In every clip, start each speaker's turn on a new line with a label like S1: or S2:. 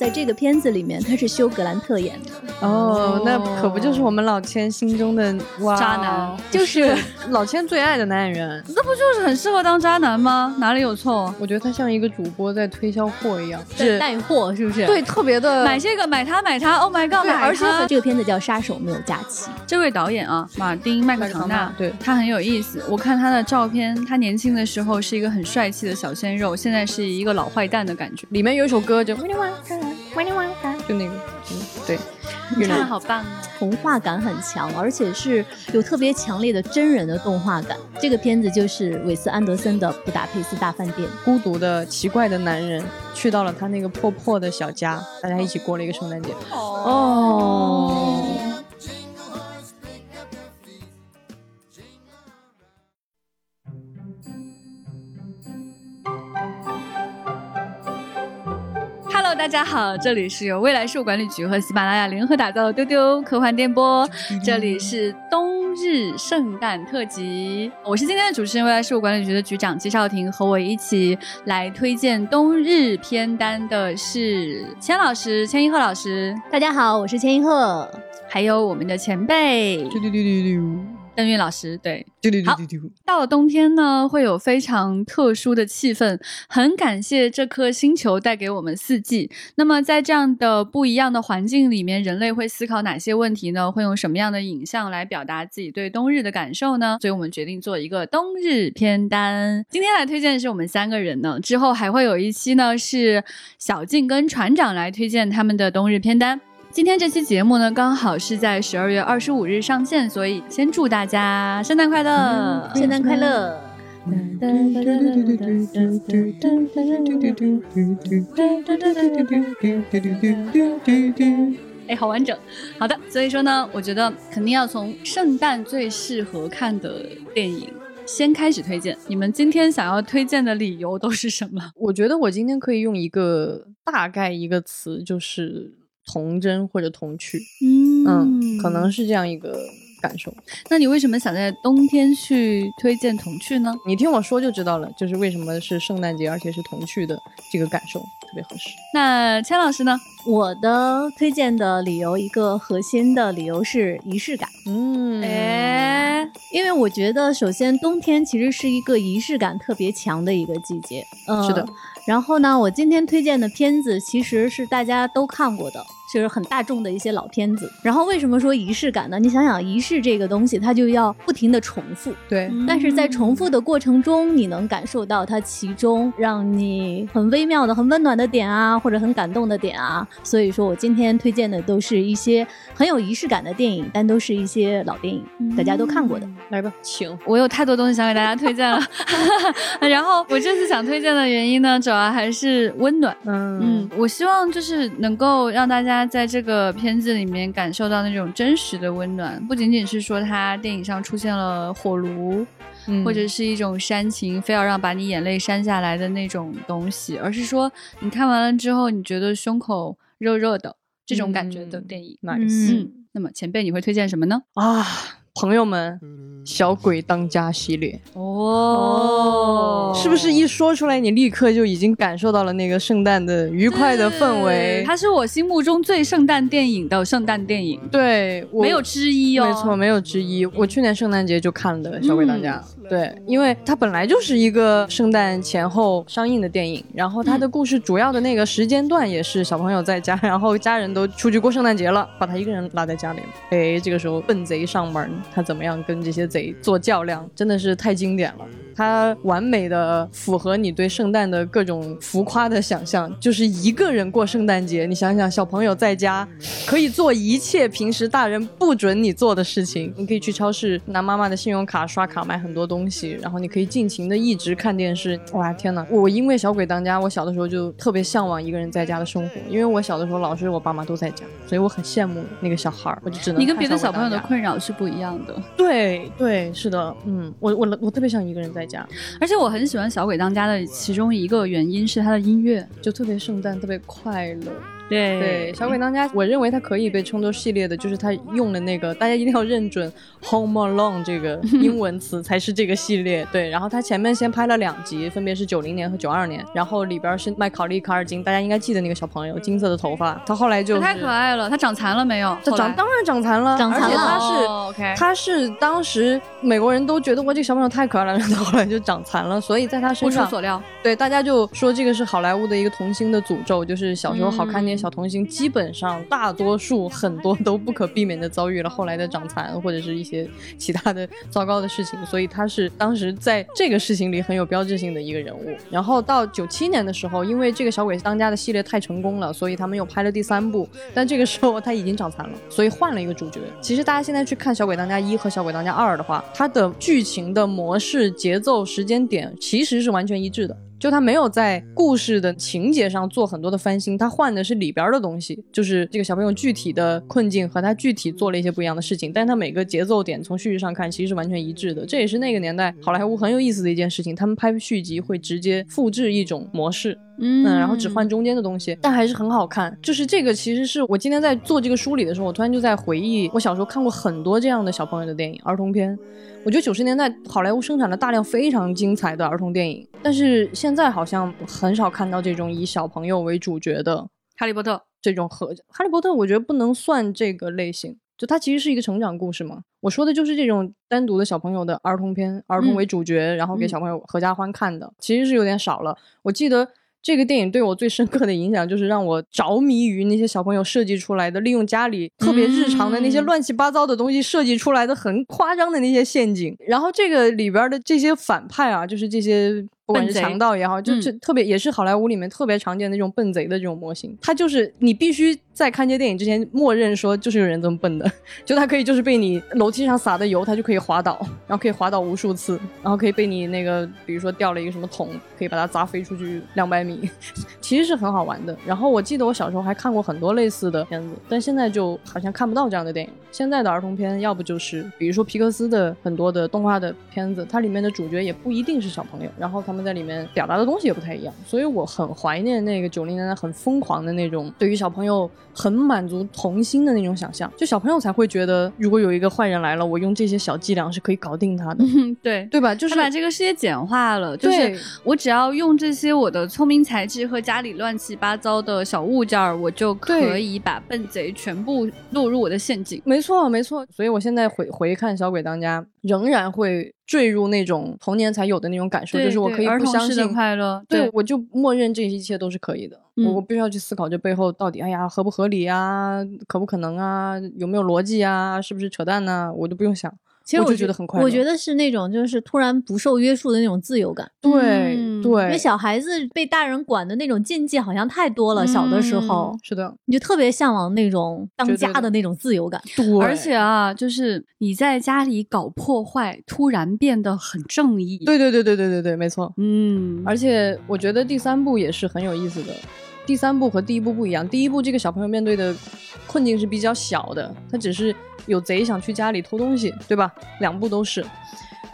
S1: 在这个片子里面他是休格兰特演的。
S2: 哦，那可不就是我们老千心中的哇
S3: 渣男
S2: 就是 老千最爱的男演员。
S3: 那不就是很适合当渣男吗？哪里有错？
S2: 我觉得他像一个主播在推销货一样，
S1: 是带货是不是？
S2: 对，特别的
S3: 买这个买它买它，Oh my god！买
S1: 而且
S3: 它
S1: 这个片子叫《杀手没有假期》。
S3: 这位导演啊，马丁麦克唐纳，
S2: 对
S3: 他很有意思。我看他的照片，他年轻的时候是一个很帅气的小鲜肉，现在是一个老坏蛋的感觉。
S2: 里面有一首歌就 就那个，嗯，对，
S3: 唱的好棒哦。
S1: 童话感很强，而且是有特别强烈的真人的动画感。这个片子就是韦斯安德森的《布达佩斯大饭店》。
S2: 孤独的奇怪的男人去到了他那个破破的小家，大家一起过了一个圣诞节。
S1: 哦。
S3: 大家好，这里是由未来事务管理局和喜马拉雅联合打造的丢丢科幻电波，这里是冬日圣诞特辑，我是今天的主持人，未来事务管理局的局长季少廷，和我一起来推荐冬日片单的是千老师、千一鹤老师，
S1: 大家好，我是千一鹤，
S3: 还有我们的前辈。
S2: 丢丢丢丢丢。
S3: 邓韵老师，对，
S2: 丢丢丢
S3: 好。到了冬天呢，会有非常特殊的气氛，很感谢这颗星球带给我们四季。那么在这样的不一样的环境里面，人类会思考哪些问题呢？会用什么样的影像来表达自己对冬日的感受呢？所以我们决定做一个冬日片单。今天来推荐的是我们三个人呢，之后还会有一期呢是小静跟船长来推荐他们的冬日片单。今天这期节目呢，刚好是在十二月二十五日上线，所以先祝大家圣诞快乐，
S1: 圣诞快乐！
S3: 哎，好完整。好的，所以说呢，我觉得肯定要从圣诞最适合看的电影先开始推荐。你们今天想要推荐的理由都是什么？
S2: 我觉得我今天可以用一个大概一个词，就是童真或者童趣。嗯，可能是这样一个感受。
S3: 那你为什么想在冬天去推荐童趣呢？
S2: 你听我说就知道了，就是为什么是圣诞节，而且是童趣的这个感受特别合适。
S3: 那千老师呢？
S1: 我的推荐的理由，一个核心的理由是仪式感。
S2: 嗯，
S3: 哎，
S1: 因为我觉得，首先冬天其实是一个仪式感特别强的一个季节。嗯、
S2: 是的。
S1: 然后呢，我今天推荐的片子其实是大家都看过的，就是很大众的一些老片子。然后为什么说仪式感呢？你想想，仪式这个东西，它就要不停的重复。
S2: 对。
S1: 但是在重复的过程中，你能感受到它其中让你很微妙的、很温暖的点啊，或者很感动的点啊。所以说我今天推荐的都是一些很有仪式感的电影，但都是一些老电影，大家都看过的。
S2: 来吧，请。
S3: 我有太多东西想给大家推荐了。然后我这次想推荐的原因呢，主要还是温暖。
S2: 嗯
S3: 嗯，我希望就是能够让大家在这个片子里面感受到那种真实的温暖，不仅仅是说他电影上出现了火炉。
S2: 嗯、
S3: 或者是一种煽情，非要让把你眼泪扇下来的那种东西，而是说你看完了之后，你觉得胸口热热的这种感觉的电影。
S2: Nice。
S3: 嗯，那么前辈你会推荐什么呢？
S2: 啊，朋友们，小鬼当家系列
S3: 哦，
S2: 是不是一说出来，你立刻就已经感受到了那个圣诞的愉快的氛围？
S3: 它是我心目中最圣诞电影的圣诞电影，
S2: 对，
S3: 没有之一哦，
S2: 没错，没有之一。我去年圣诞节就看的《小鬼当家》，嗯、对，因为它本来就是一个圣诞前后上映的电影，然后它的故事主要的那个时间段也是小朋友在家，然后家人都出去过圣诞节了，把他一个人拉在家里了。哎，这个时候笨贼上门，他怎么样跟这些贼做较量，真的是太经典了。它完美的符合你对圣诞的各种浮夸的想象，就是一个人过圣诞节。你想想，小朋友在家可以做一切平时大人不准你做的事情。你可以去超市拿妈妈的信用卡刷卡买很多东西，然后你可以尽情的一直看电视。哇，天哪！我因为小鬼当家，我小的时候就特别向往一个人在家的生活，因为我小的时候老是我爸妈都在家，所以我很羡慕那个小孩儿。我就只能
S3: 你跟别的小朋友的困扰是不一样的。
S2: 对对，是的，嗯，我我我特别想一个人在家。
S3: 而且我很喜欢《小鬼当家》的其中一个原因是他的音乐
S2: 就特别圣诞，特别快乐。
S3: 对
S2: 对，小鬼当家，我认为它可以被称作系列的，就是它用的那个，大家一定要认准 “Home Alone” 这个 英文词才是这个系列。对，然后它前面先拍了两集，分别是九零年和九二年，然后里边是麦考利·卡尔金，大家应该记得那个小朋友，金色的头发，他后来就
S3: 太可爱了，他长残了没有？
S2: 他长当然长残了，
S1: 长残了。
S2: 而且他是、
S3: 哦、OK，
S2: 他是当时美国人都觉得哇，这个小朋友太可爱了，然后后来就长残了，所以在他身上
S3: 不
S2: 上
S3: 出所料，
S2: 对大家就说这个是好莱坞的一个童星的诅咒，就是小时候好看那些小童星，基本上大多数很多都不可避免的遭遇了后来的长残或者是一些其他的糟糕的事情，所以他是当时在这个事情里很有标志性的一个人物。然后到九七年的时候，因为这个小鬼当家的系列太成功了，所以他们又拍了第三部，但这个时候他已经长残了，所以换了一个主角。其实大家现在去看《小鬼当家一》和《小鬼当家二》的话，它的剧情的模式、节奏、时间点其实是完全一致的。就他没有在故事的情节上做很多的翻新，他换的是里边的东西，就是这个小朋友具体的困境和他具体做了一些不一样的事情，但他每个节奏点从叙事上看其实是完全一致的。这也是那个年代好莱坞很有意思的一件事情，他们拍续集会直接复制一种模式。
S3: 嗯
S2: 然后只换中间的东西，但还是很好看。就是这个，其实是我今天在做这个梳理的时候，我突然就在回忆，我小时候看过很多这样的小朋友的电影、儿童片。我觉得九十年代好莱坞生产了大量非常精彩的儿童电影，但是现在好像很少看到这种以小朋友为主角的
S3: 哈利波特
S2: 这种和哈利波特，我觉得不能算这个类型。就它其实是一个成长故事嘛，我说的就是这种单独的小朋友的儿童片，儿童为主角，然后给小朋友合家欢看的，其实是有点少了。我记得。这个电影对我最深刻的影响，就是让我着迷于那些小朋友设计出来的，利用家里特别日常的那些乱七八糟的东西设计出来的很夸张的那些陷阱。然后这个里边的这些反派啊，就是这些不管是强盗也好，就是特别也是好莱坞里面特别常见的这种笨贼的这种模型。他就是你必须在看这电影之前默认说，就是有人这么笨的，就他可以就是被你楼梯上撒的油，他就可以滑倒，然后可以滑倒无数次，然后可以被你那个比如说掉了一个什么桶，可以把它砸飞出去两百米。其实是很好玩的。然后我记得我小时候还看过很多类似的片子，但现在就好像看不到这样的电影。现在的儿童片要不就是比如说皮克斯的很多的动画的片子，它里面的主角也不一定是小朋友，然后他们在里面表达的东西也不太一样。所以我很怀念那个九零年代很疯狂的那种对于小朋友很满足童心的那种想象，就小朋友才会觉得如果有一个坏人来了，我用这些小伎俩是可以搞定他的，
S3: 对
S2: 对吧？就是
S3: 把这个世界简化了，就是我只要用这些我的聪明才智和家里乱七八糟的小物件儿，我就可以把笨贼全部落入我的陷阱。
S2: 没错，没错。所以我现在回回看《小鬼当家》，仍然会坠入那种童年才有的那种感受，就是我可以不相信
S3: 快乐，
S2: 对我就默认这一切都是可以的。
S3: 嗯、
S2: 我我必须要去思考这背后到底，哎呀，合不合理啊，可不可能啊，有没有逻辑啊，是不是扯淡呢、啊？我就不用想。
S1: 其实
S2: 我就觉得很快乐，
S1: 我觉得是那种就是突然不受约束的那种自由感。
S2: 对、
S3: 嗯、
S2: 对，
S1: 因为小孩子被大人管的那种禁忌好像太多了，
S3: 嗯、
S1: 小的时候
S2: 是的，
S1: 你就特别向往那种当家的那种自由感。
S2: 对，
S3: 而且啊，就是你在家里搞破坏，突然变得很正义。
S2: 对对对对对对对，没错。
S3: 嗯，
S2: 而且我觉得第三部也是很有意思的。第三部和第一部不一样，第一部这个小朋友面对的困境是比较小的，他只是有贼想去家里偷东西，对吧？两部都是。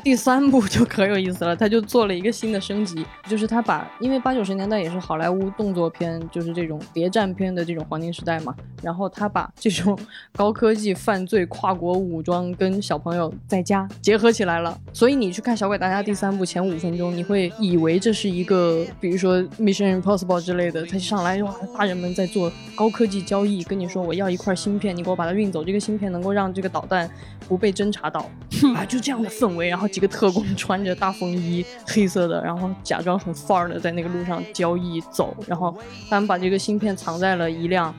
S2: 第三部就可有意思了，他就做了一个新的升级，就是他把，因为八九十年代也是好莱坞动作片，就是这种谍战片的这种黄金时代嘛，然后他把这种高科技犯罪、跨国武装跟小朋友在家结合起来了。所以你去看《小鬼当家》第三部前五分钟，你会以为这是一个，比如说 Mission Impossible 之类的，他上来哇，大人们在做高科技交易，跟你说我要一块芯片，你给我把它运走，这个芯片能够让这个导弹不被侦察到 啊，就这样的氛围，然后。几个特工 穿着大风衣，黑色的，然后假装很范儿的在那个路上交易走，然后他们把这个芯片藏在了一辆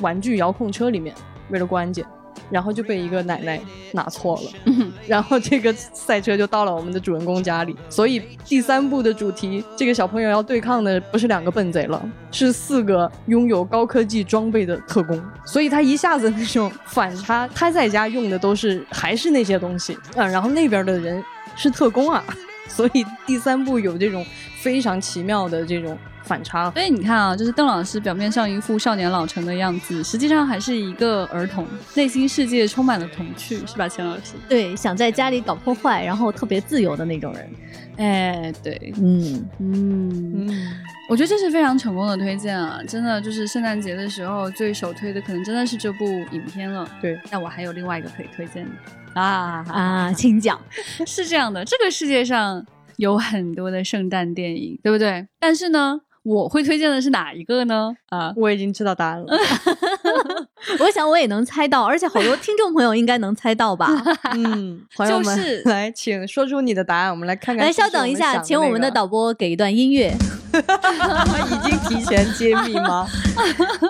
S2: 玩具遥控车里面，为了过安检，然后就被一个奶奶拿错了，
S3: 嗯、
S2: 然后这个赛车就到了我们的主人公家里。所以第三部的主题，这个小朋友要对抗的不是两个笨贼了，是四个拥有高科技装备的特工。所以他一下子那种反差，他在家用的都是还是那些东西啊，然后那边的人是特工啊，所以第三部有这种非常奇妙的这种反差了。
S3: 所以你看啊，就是邓老师表面上一副少年老成的样子，实际上还是一个儿童，内心世界充满了童趣，是吧，钱老师？
S1: 对，想在家里搞破坏，然后特别自由的那种人。
S3: 哎，对，
S1: 嗯，
S3: 嗯，
S2: 嗯，
S3: 我觉得这是非常成功的推荐啊！真的就是圣诞节的时候最首推的，可能真的是这部影片了。
S2: 对，
S3: 那我还有另外一个可以推荐的啊
S1: 啊，请讲。
S3: 是这样的，这个世界上有很多的圣诞电影，对不对？但是呢，我会推荐的是哪一个呢？啊，
S2: 我已经知道答案了。
S1: 我想我也能猜到，而且好多听众朋友应该能猜到吧？
S2: 嗯，朋友们，
S3: 就是
S2: 来，请说出你的答案，我们来看看。
S1: 来，稍等一下，请我们的导播给一段音乐。
S2: 已经提前揭秘吗？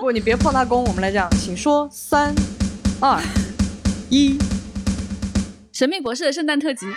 S2: 不，你别破大功。我们来讲，请说三、二、一。
S3: 神秘博士的圣诞特辑，耶！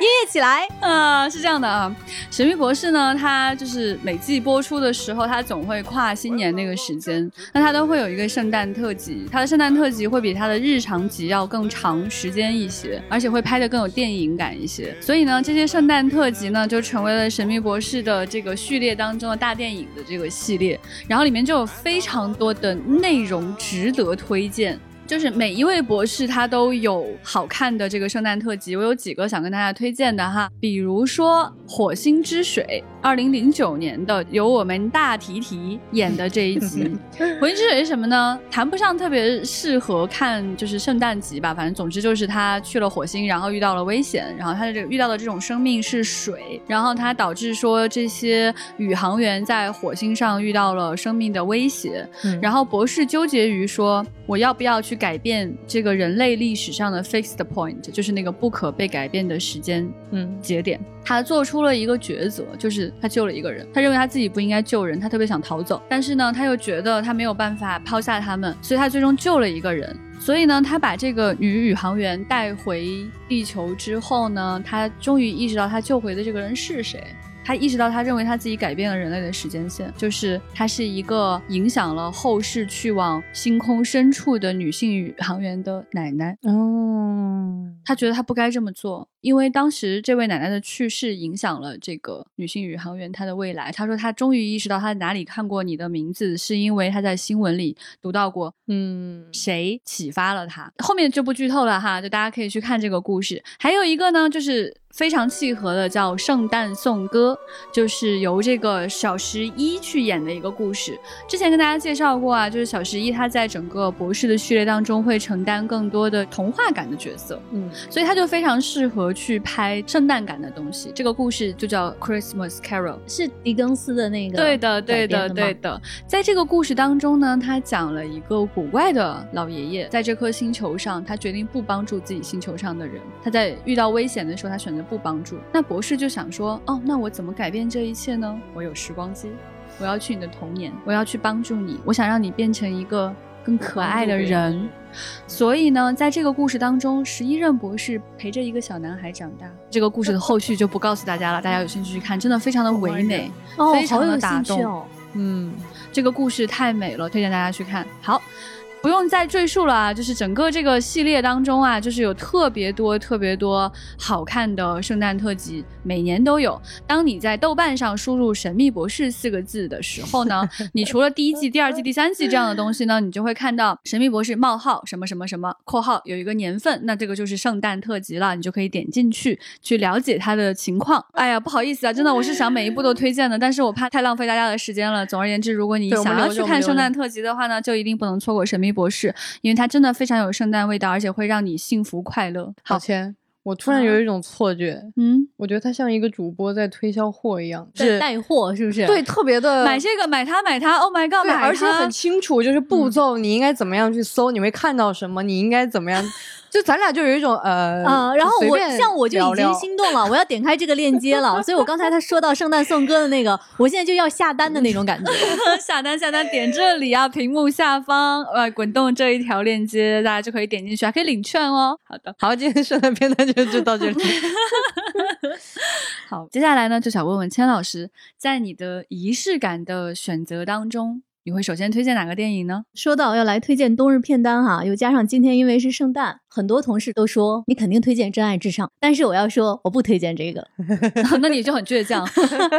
S1: 音乐起来。
S3: 啊，是这样的啊，神秘博士呢，他就是每季播出的时候，他总会跨新年那个时间，那他都会有一个圣诞特辑，他的圣诞特辑会比他的日常集要更长时间一些，而且会拍的更有电影感一些，所以呢，这些圣诞特辑呢，就成为了神秘博士的这个序列当中的大电影的这个系列，然后里面就有非常多的内容值得推荐。就是每一位博士他都有好看的这个圣诞特辑，我有几个想跟大家推荐的哈，比如说《火星之水》，二零零九年的，由我们大提提演的这一集。《火星之水》是什么呢？谈不上特别适合看，就是圣诞集吧，反正总之就是他去了火星，然后遇到了危险，然后他的这个遇到的这种生命是水，然后他导致说这些宇航员在火星上遇到了生命的威胁，然后博士纠结于说我要不要去。改变这个人类历史上的 fixed point，就是那个不可被改变的时间嗯节点。他做出了一个抉择，就是他救了一个人。他认为他自己不应该救人，他特别想逃走，但是呢，他又觉得他没有办法抛下他们，所以他最终救了一个人。所以呢，他把这个女宇航员带回地球之后呢，他终于意识到他救回的这个人是谁。他意识到，他认为他自己改变了人类的时间线，就是他是一个影响了后世去往星空深处的女性宇航员的奶奶。哦，他觉得他不该这么做。因为当时这位奶奶的去世影响了这个女性宇航员她的未来。她说她终于意识到她哪里看过你的名字，是因为她在新闻里读到过，嗯，谁启发了她。后面就不剧透了哈，就大家可以去看这个故事。还有一个呢，就是非常契合的，叫《圣诞颂歌》，就是由这个小十一去演的一个故事。之前跟大家介绍过啊，就是小十一他在整个博士的序列当中会承担更多的童话感的角色，嗯，所以他就非常适合。去拍圣诞感的东西，这个故事就叫 Christmas Carol，
S1: 是狄更斯的那个。
S3: 对的，对的，对的。在这个故事当中呢，他讲了一个古怪的老爷爷，在这颗星球上，他决定不帮助自己星球上的人。他在遇到危险的时候，他选择不帮助。那博士就想说，哦，那我怎么改变这一切呢？我有时光机，我要去你的童年，我要去帮助你，我想让你变成一个更可爱的人。所以呢，在这个故事当中，十一任博士陪着一个小男孩长大。这个故事的后续就不告诉大家了，大家有兴趣去看，真的非常的唯美，非常的打动。嗯，这个故事太美了，推荐大家去看。好。不用再赘述了啊，就是整个这个系列当中啊，就是有特别多特别多好看的圣诞特辑，每年都有。当你在豆瓣上输入“神秘博士”四个字的时候呢，你除了第一季、第二季、第三季这样的东西呢，你就会看到“神秘博士冒号什么什么什么”（括号有一个年份），那这个就是圣诞特辑了，你就可以点进去去了解它的情况。哎呀，不好意思啊，真的我是想每一部都推荐的，但是我怕太浪费大家的时间了。总而言之，如果你想要去看圣诞特辑的话呢，就一定不能错过神秘。博士，因为它真的非常有圣诞味道，而且会让你幸福快乐。
S2: 好，钱，我突然有一种错觉，嗯，我觉得他像一个主播在推销货一样，
S1: 在带货，是不是？
S2: 对，特别的
S3: 买这个，买它，买它，Oh my God，买
S2: 而且很清楚，就是步骤，你应该怎么样去搜，你会看到什么，你应该怎么样。就咱俩就有一种呃，
S1: 呃，然后我像我就已经心动了，我要点开这个链接了，所以我刚才他说到圣诞颂歌的那个，我现在就要下单的那种感觉，
S3: 下单下单点这里啊，屏幕下方呃滚动这一条链接，大家就可以点进去，还可以领券哦。好的，
S2: 好，今天圣诞片段就就到这里。
S3: 好，接下来呢就想问问千老师，在你的仪式感的选择当中。你会首先推荐哪个电影呢？
S1: 说到要来推荐冬日片单哈，又加上今天因为是圣诞。很多同事都说你肯定推荐《真爱至上》，但是我要说我不推荐这个，
S3: 那你就很倔强。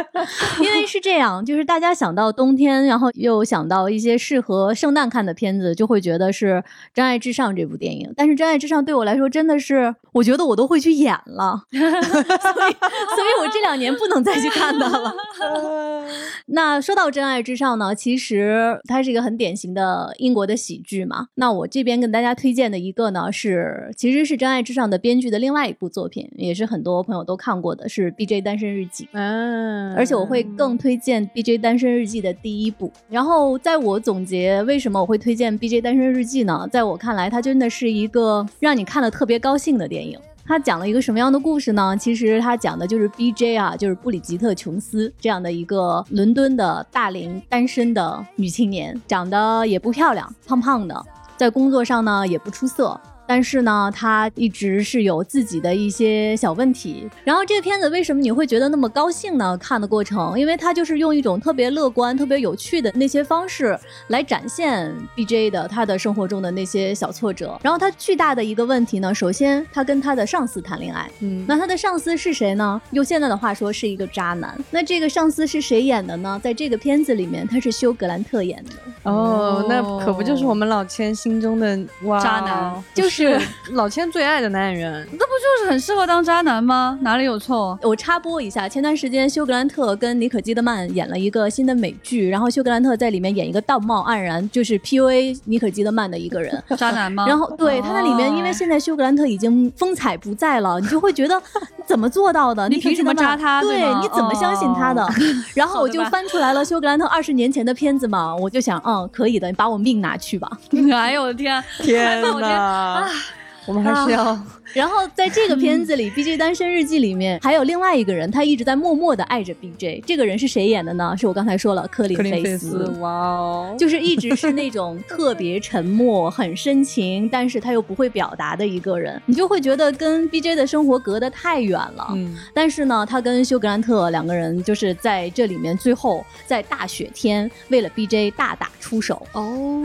S1: 因为是这样，就是大家想到冬天，然后又想到一些适合圣诞看的片子，就会觉得是《真爱至上》这部电影。但是《真爱至上》对我来说真的是，我觉得我都会去演了，所以，所以我这两年不能再去看它了。那说到《真爱至上》呢，其实它是一个很典型的英国的喜剧嘛。那我这边跟大家推荐的一个呢，是其实是《真爱至上》的编剧的另外一部作品，也是很多朋友都看过的，是《B.J. 单身日记》。
S2: 嗯，
S1: 而且我会更推荐《B.J. 单身日记》的第一部。然后，在我总结为什么我会推荐《B.J. 单身日记》呢？在我看来，它真的是一个让你看了特别高兴的电影。它讲了一个什么样的故事呢？其实它讲的就是 B.J. 啊，就是布里吉特·琼斯这样的一个伦敦的大龄单身的女青年，长得也不漂亮，胖胖的，在工作上呢也不出色。但是呢，他一直是有自己的一些小问题。然后这个片子为什么你会觉得那么高兴呢？看的过程，因为他就是用一种特别乐观、特别有趣的那些方式来展现 B.J. 的他的生活中的那些小挫折。然后他巨大的一个问题呢，首先他跟他的上司谈恋爱，
S2: 嗯，
S1: 那他的上司是谁呢？用现在的话说是一个渣男。那这个上司是谁演的呢？在这个片子里面，他是休格兰特演的。
S2: 哦，那可不就是我们老千心中的哇
S3: 渣男
S1: 就是
S2: 老千最爱的男演员。
S3: 那不就是很适合当渣男吗？哪里有错？
S1: 我插播一下，前段时间休格兰特跟妮可基德曼演了一个新的美剧，然后休格兰特在里面演一个道貌岸然，就是 PUA 妮可基德曼的一个人。
S3: 渣男吗？
S1: 然后对他在里面，
S3: 哦
S1: 因为现在休格兰特已经风采不在了，你就会觉得你怎么做到的？
S3: 你凭什么扎他
S1: 对你怎么相信他的？
S3: 哦
S1: 然后我就翻出来了休格兰特二十年前的片子嘛，我就想，嗯，可以的，你把我命拿去吧。
S3: 哎呦我的天！
S2: 天
S3: 我觉得
S2: 哪！あ。我们还是要
S1: 然后在这个片子里，《B.J. 单身日记》里面还有另外一个人，他一直在默默的爱着 B.J. 这个人是谁演的呢？是我刚才说了，科林
S2: 克林
S1: 菲
S2: 斯，哇哦！
S1: 就是一直是那种特别沉默、很深情，但是他又不会表达的一个人，你就会觉得跟 B.J. 的生活隔得太远了。
S2: 嗯，
S1: 但是呢，他跟休格兰特两个人就是在这里面最后在大雪天为了 B.J. 大打出手。
S2: 哦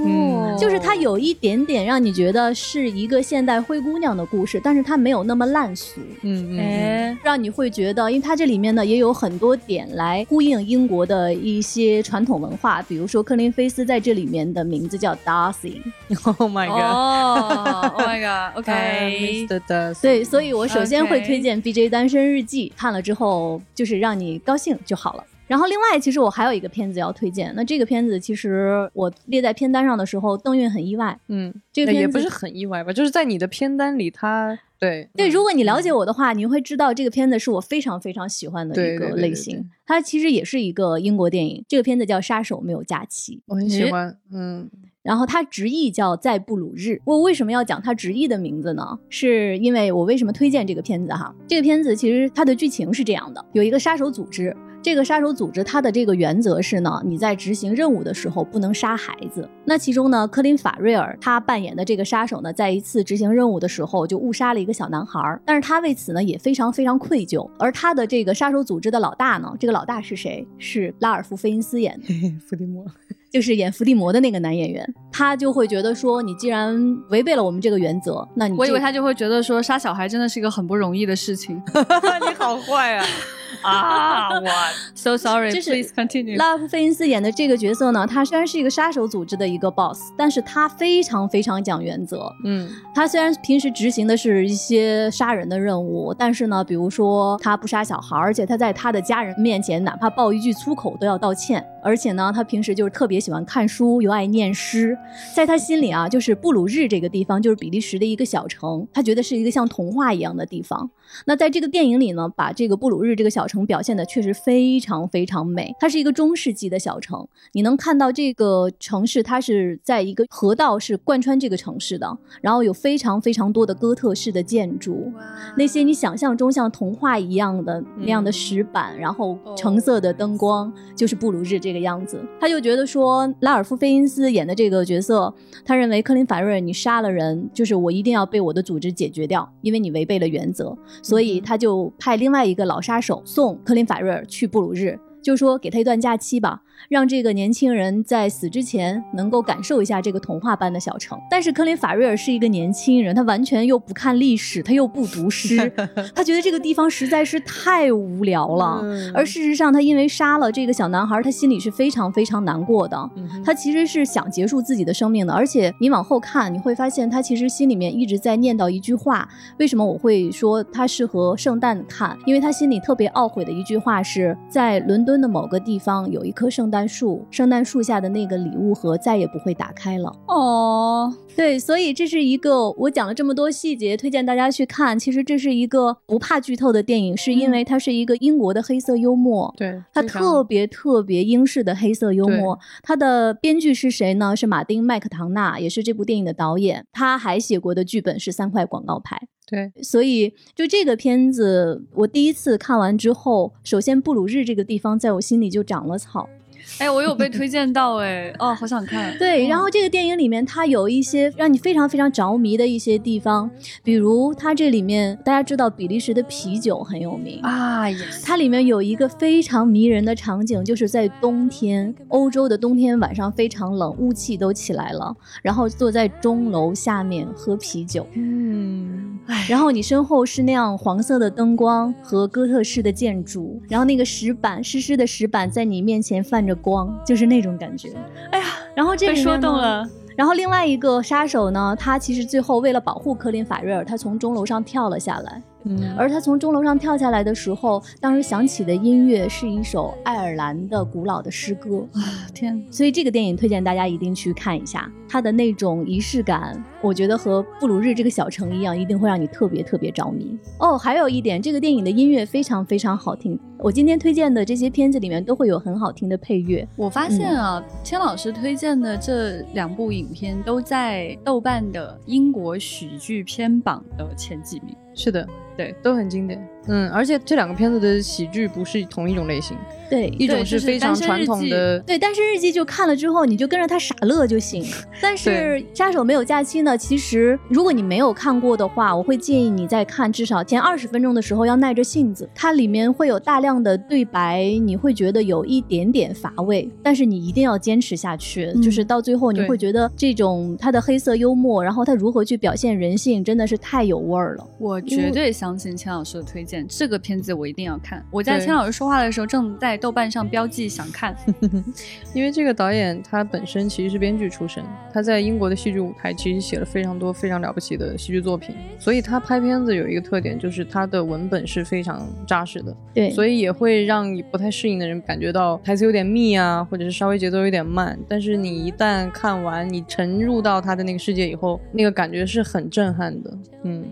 S1: 就是他有一点点让你觉得是一个现代灰姑娘的故事，但是它没有那么烂俗。
S2: 嗯嗯，
S3: 哎，
S1: 让你会觉得，因为它这里面呢也有很多点来呼应英国的一些传统文化，比如说克林菲斯在这里面的名字叫 Darcy，
S2: 嗯，Oh my god！
S3: 哦，Oh my
S2: 哎 God，OK，Mr. Dust，
S1: 对，所以我首先会推荐《B.J. 单身日记》，看了之后就是让你高兴就好了。然后另外，其实我还有一个片子要推荐，那这个片子其实我列在片单上的时候，邓韵很意外。
S2: 嗯，
S1: 这个片子
S2: 也不是很意外吧？就是在你的片单里，他对
S1: 对，
S2: 嗯
S1: 如果你了解我的话，你会知道这个片子是我非常非常喜欢的一个类型。
S2: 对
S1: 它其实也是一个英国电影，这个片子叫《杀手没有假期》。
S2: 我很喜欢，嗯
S1: 然后它直译叫《在布鲁日》。我为什么要讲它直译的名字呢？是因为我为什么推荐这个片子哈？这个片子其实它的剧情是这样的：有一个杀手组织，这个杀手组织它的这个原则是呢，你在执行任务的时候不能杀孩子。那其中呢，科林·法瑞尔他扮演的这个杀手呢，在一次执行任务的时候就误杀了一个小男孩儿，但是他为此呢也非常非常愧疚。而他的这个杀手组织的老大呢，这个老大是谁？是拉尔夫·费因斯演的。
S2: 伏地魔，
S1: 就是演伏地魔的那个男演员，他就会觉得说，你既然违背了我们这个原则，那你
S3: 我以为他就会觉得说杀小孩真的是一个很不容易的事情。
S2: 你好坏啊！啊，我
S3: So sorry,
S1: 就是
S3: please continue。
S1: 拉尔夫·费因斯演的这个角色呢，他虽然是一个杀手组织的一个 boss，但是他非常非常讲原则。
S2: 嗯
S1: 他虽然平时执行的是一些杀人的任务，但是呢，比如说他不杀小孩，而且他在他的家人面前，哪怕爆一句粗口都要道歉。而且呢，他平时就是特别喜欢看书，又爱念诗。在他心里啊，就是布鲁日这个地方，就是比利时的一个小城，他觉得是一个像童话一样的地方。那在这个电影里呢，把这个布鲁日这个小城表现的确实非常非常美。它是一个中世纪的小城，你能看到这个城市，它是在一个河道是贯穿这个城市的，然后有非常非常多的哥特式的建筑，那些你想象中像童话一样的那样的石板，然后橙色的灯光，就是布鲁日这个样子。他就觉得说，拉尔夫·费因斯演的这个角色，他认为克林·法瑞尔你杀了人，就是我一定要被我的组织解决掉，因为你违背了原则，所以他就派另外一个老杀手送克林·法瑞尔去布鲁日。就说给他一段假期吧，让这个年轻人在死之前能够感受一下这个童话般的小城。但是科林·法瑞尔是一个年轻人，他完全又不看历史，他又不读诗，他觉得这个地方实在是太无聊了。
S2: 嗯
S1: 而事实上，他因为杀了这个小男孩，他心里是非常非常难过的。他其实是想结束自己的生命的，而且你往后看，你会发现他其实心里面一直在念叨一句话。为什么我会说他适合圣诞看？因为他心里特别懊悔的一句话是在伦敦的某个地方有一棵圣诞树，圣诞树下的那个礼物盒再也不会打开了。
S3: 哦，
S1: 对，所以这是一个我讲了这么多细节，推荐大家去看。其实这是一个不怕剧透的电影，是因为它是一个英国的黑色幽默。
S2: 对，
S1: 它特别特别英式的黑色幽默。它的编剧是谁呢？是马丁·麦克唐纳，也是这部电影的导演。他还写过的剧本是《三块广告牌》。
S2: 对，
S1: 所以就这个片子，我第一次看完之后，首先布鲁日这个地方在我心里就长了草。
S3: 哎，我有被推荐到哎，哦，好想看。
S1: 对，
S3: 嗯
S1: 然后这个电影里面它有一些让你非常非常着迷的一些地方，比如它这里面大家知道比利时的啤酒很有名
S3: 啊，也
S1: 它里面有一个非常迷人的场景，就是在冬天，欧洲的冬天晚上非常冷，雾气都起来了，然后坐在钟楼下面喝啤酒，
S2: 嗯，
S1: 然后你身后是那样黄色的灯光和哥特式的建筑，然后那个石板湿湿的石板在你面前泛着光，就是那种感觉。
S3: 哎呀，
S1: 然后这
S3: 被说动了。
S1: 然后另外一个杀手呢，他其实最后为了保护科林·法瑞尔，他从钟楼上跳了下来。
S2: 嗯
S1: 而他从钟楼上跳下来的时候，当时响起的音乐是一首爱尔兰的古老的诗歌啊。
S3: 天，
S1: 所以这个电影推荐大家一定去看一下，它的那种仪式感，我觉得和布鲁日这个小城一样，一定会让你特别特别着迷。哦，还有一点，这个电影的音乐非常非常好听。我今天推荐的这些片子里面都会有很好听的配乐。
S3: 我发现啊，千老师推荐的这两部影片都在豆瓣的英国喜剧片榜的前几名。
S2: 是的，
S3: 对，
S2: 都很经典。嗯，而且这两个片子的喜剧不是同一种类型，
S1: 对，
S2: 一种
S3: 是是
S2: 非常传统的，
S1: 对，单身日记就看了之后，你就跟着他傻乐就行。但是杀手没有假期呢，其实如果你没有看过的话，我会建议你在看至少前二十分钟的时候要耐着性子，它里面会有大量的对白，你会觉得有一点点乏味，但是你一定要坚持下去，
S3: 嗯
S1: 就是到最后你会觉得这种他的黑色幽默，然后他如何去表现人性，真的是太有味儿了。
S3: 我绝对相信钱老师的推荐，这个片子我一定要看。我在
S2: 对
S3: 千老师说话的时候，正在豆瓣上标记想看。
S2: 因为这个导演他本身其实是编剧出身，他在英国的戏剧舞台其实写了非常多非常了不起的戏剧作品，所以他拍片子有一个特点，就是他的文本是非常扎实的，
S1: 对，
S2: 所以也会让你不太适应的人感觉到台词有点密啊，或者是稍微节奏有点慢。但是你一旦看完，你沉入到他的那个世界以后，那个感觉是很震撼的。嗯，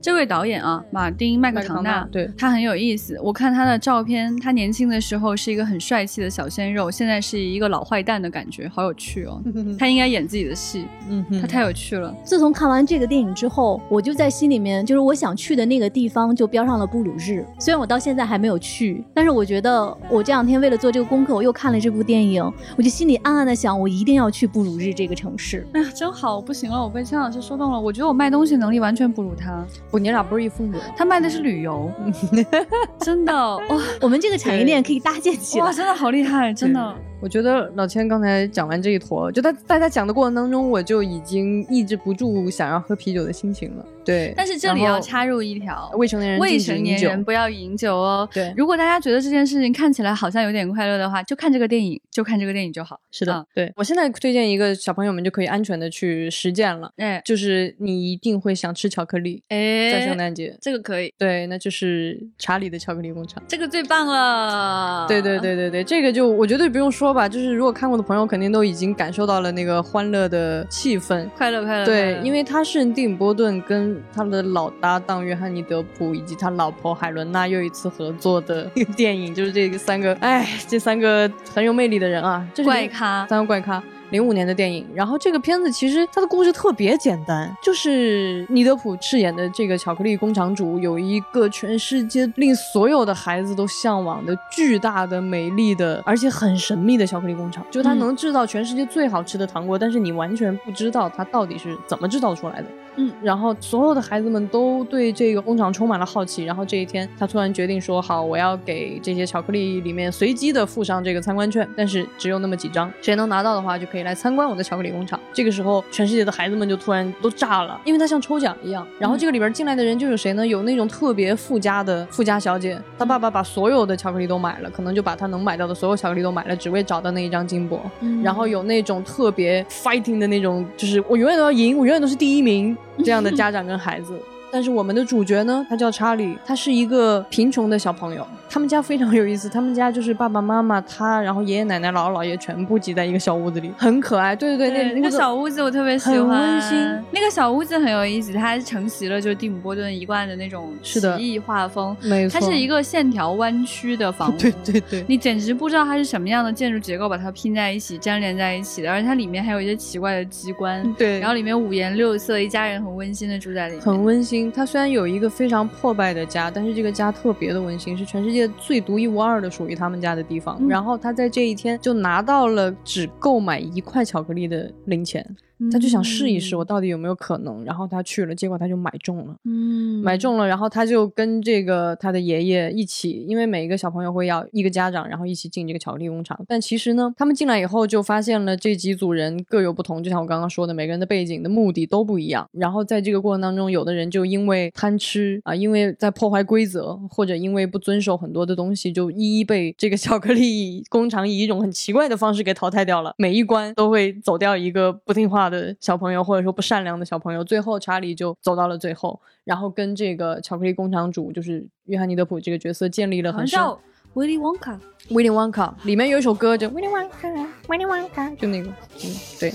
S3: 这位导演啊，马丁·麦克唐纳
S2: 对
S3: 他很有意思。我看他的照片，他年轻的时候是一个很帅气的小鲜肉，现在是一个老坏蛋的感觉，好有趣哦。他应该演自己的戏，
S2: 嗯哼
S3: 他太有趣了。
S1: 自从看完这个电影之后，我就在心里面，就是我想去的那个地方就标上了布鲁日。虽然我到现在还没有去，但是我觉得我这两天为了做这个功课，我又看了这部电影，我就心里暗暗的想，我一定要去布鲁日这个城市。
S3: 哎呀，真好，不行了，我被千老师说动了。我觉得我卖东西能力完全不如他，
S2: 不，你俩不是一风格。
S3: 他卖的是旅游，真的哇
S1: 我们这个产业链可以搭建起来
S3: 哇，。真的好厉害，真的。
S2: 我觉得老千刚才讲完这一坨，就在大家讲的过程当中，我就已经抑制不住想要喝啤酒的心情了。对，
S3: 但是这里要插入一条，
S2: 未成年人
S3: 未成年人不要饮酒哦。
S2: 对
S3: 如果大家觉得这件事情看起来好像有点快乐的话，就看这个电影，就看这个电影就好。
S2: 是的，
S3: 啊
S2: 对我现在推荐一个小朋友们就可以安全的去实践了，
S3: 哎
S2: 就是你一定会想吃巧克力，
S3: 哎，
S2: 在圣诞节。
S3: 这个可以，
S2: 对，那就是查理的巧克力工厂。
S3: 这个最棒了。
S2: 对对对对对，这个就我绝对不用说吧，就是如果看过的朋友肯定都已经感受到了那个欢乐的气氛。
S3: 快乐快乐。
S2: 对，因
S3: 为
S2: 为他是蒂姆·波顿跟他的老搭档约翰尼·德普以及他老婆海伦娜又一次合作的一 个电影，就是这个三个，哎，这三个很有魅力的人啊，这是
S3: 怪咖
S2: 三个怪咖。零五年的电影。然后这个片子其实它的故事特别简单，就是尼德普饰演的这个巧克力工厂主有一个全世界令所有的孩子都向往的巨大的、美丽的，而且很神秘的巧克力工厂。就它
S3: 嗯
S2: 能制造全世界最好吃的糖果，但是你完全不知道它到底是怎么制造出来的。
S3: 嗯，
S2: 然后所有的孩子们都对这个工厂充满了好奇。然后这一天，他突然决定说：“好，我要给这些巧克力里面随机的附上这个参观券，但是只有那么几张，谁能拿到的话就可以来参观我的巧克力工厂。”这个时候，全世界的孩子们就突然都炸了，因为它像抽奖一样。然后这个里边进来的人就有谁呢？有那种特别富家的富家小姐，她爸爸把所有的巧克力都买了，可能就把她能买到的所有巧克力都买了，只为找到那一张金箔。
S3: 嗯
S2: 然后有那种特别 fighting 的那种，就是我永远都要赢，我永远都是第一名这样的家长跟孩子。但是我们的主角呢，他叫查理，他是一个贫穷的小朋友。他们家非常有意思，他们家就是爸爸妈妈他，然后爷爷奶奶、姥姥姥爷全部挤在一个小屋子里，很可爱。对对对，
S3: 对，那个
S2: 那个
S3: 小屋子我特别喜
S2: 很
S3: 欢，
S2: 温馨
S3: 那个小屋子很有意思，它还承袭了就是蒂姆·波顿一贯的那种奇异画风，
S2: 没错，
S3: 它是一个线条弯曲的房 屋。
S2: 对对对，
S3: 你简直不知道它是什么样的建筑结构，把它拼在一起、粘连在一起的，而且它里面还有一些奇怪的机关，
S2: 对，
S3: 然后里面五颜六色，一家人很温馨的住在里面，
S2: 很温馨。它虽然有一个非常破败的家，但是这个家特别的温馨，是全世界最独一无二的属于他们家的地方。
S3: 嗯
S2: 然后他在这一天就拿到了只购买一块巧克力的零钱，他就想试一试我到底有没有可能。然后他去了，结果他就买中了。
S3: 嗯
S2: 买中了，然后他就跟这个他的爷爷一起，因为每一个小朋友会要一个家长，然后一起进这个巧克力工厂。但其实呢，他们进来以后就发现了这几组人各有不同，就像我刚刚说的，每个人的背景的目的都不一样。然后在这个过程当中，有的人就因为贪吃啊，因为在破坏规则，或者因为不遵守很多的东西，就一一被这个巧克力工厂以一种很奇怪的方式给淘汰掉了。每一关都会走掉一个不听话的小朋友，或者说不善良的小朋友。最后，查理就走到了最后。然后跟这个巧克力工厂主，就是约翰尼德普这个角色建立了很深。
S3: 好像叫威利旺卡，
S2: 威廉旺卡里面有一首歌叫威廉旺卡，威廉旺卡，就那个，嗯，对，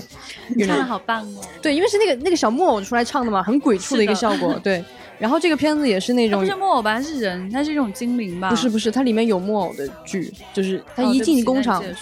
S3: 你唱的好棒哦。
S2: 对，因为是那个那个小木偶出来唱的嘛，很鬼畜的一个效果，对。然后这个片子也是那种
S3: 不是木偶吧？它是人，它是一种精灵吧？
S2: 不是不是，它里面有木偶的剧，就是它一进工厂，对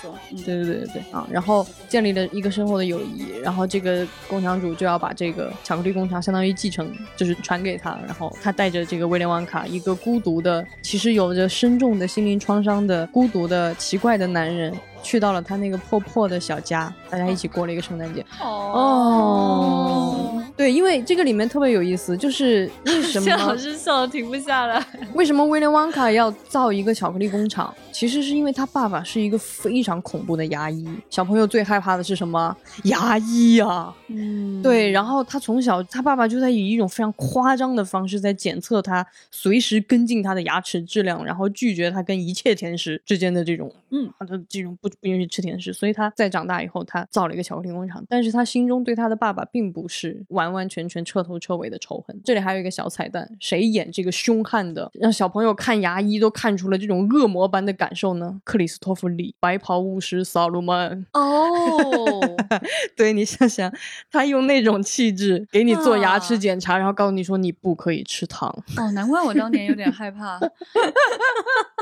S2: 对对对对啊，然后建立了一个深厚的友谊，然后这个工厂主就要把这个巧克力工厂相当于继承，就是传给他，然后他带着这个威廉旺卡，一个孤独的，其实有着深重的心灵创伤的孤独的奇怪的男人，去到了他那个破破的小家，大家一起过了一个圣诞节。哦，对，因为这个里面特别有意思，就是为 什
S3: 谢老师笑的停不下来。
S2: 为什么威廉旺卡要造一个巧克力工厂？其实是因为他爸爸是一个非常恐怖的牙医。小朋友最害怕的是什么？牙医啊！
S3: 嗯，
S2: 对，然后他从小，他爸爸就在以一种非常夸张的方式在检测他，随时跟进他的牙齿质量，然后拒绝他跟一切甜食之间的这种，
S3: 嗯，
S2: 他的这种不不允许吃甜食。所以他在长大以后，他造了一个巧克力工厂，但是他心中对他的爸爸并不是完完全全彻头彻尾的仇恨。这里还有一个小彩蛋，谁演这个凶悍的，让小朋友看牙医都看出了这种恶魔般的感受呢？克里斯托弗里，白袍巫师萨鲁曼。
S3: 哦，
S2: 对你想想，他用那种气质给你做牙齿
S3: 啊
S2: 检查，然后告诉你说你不可以吃糖。
S3: 哦，难怪我当年有点害怕。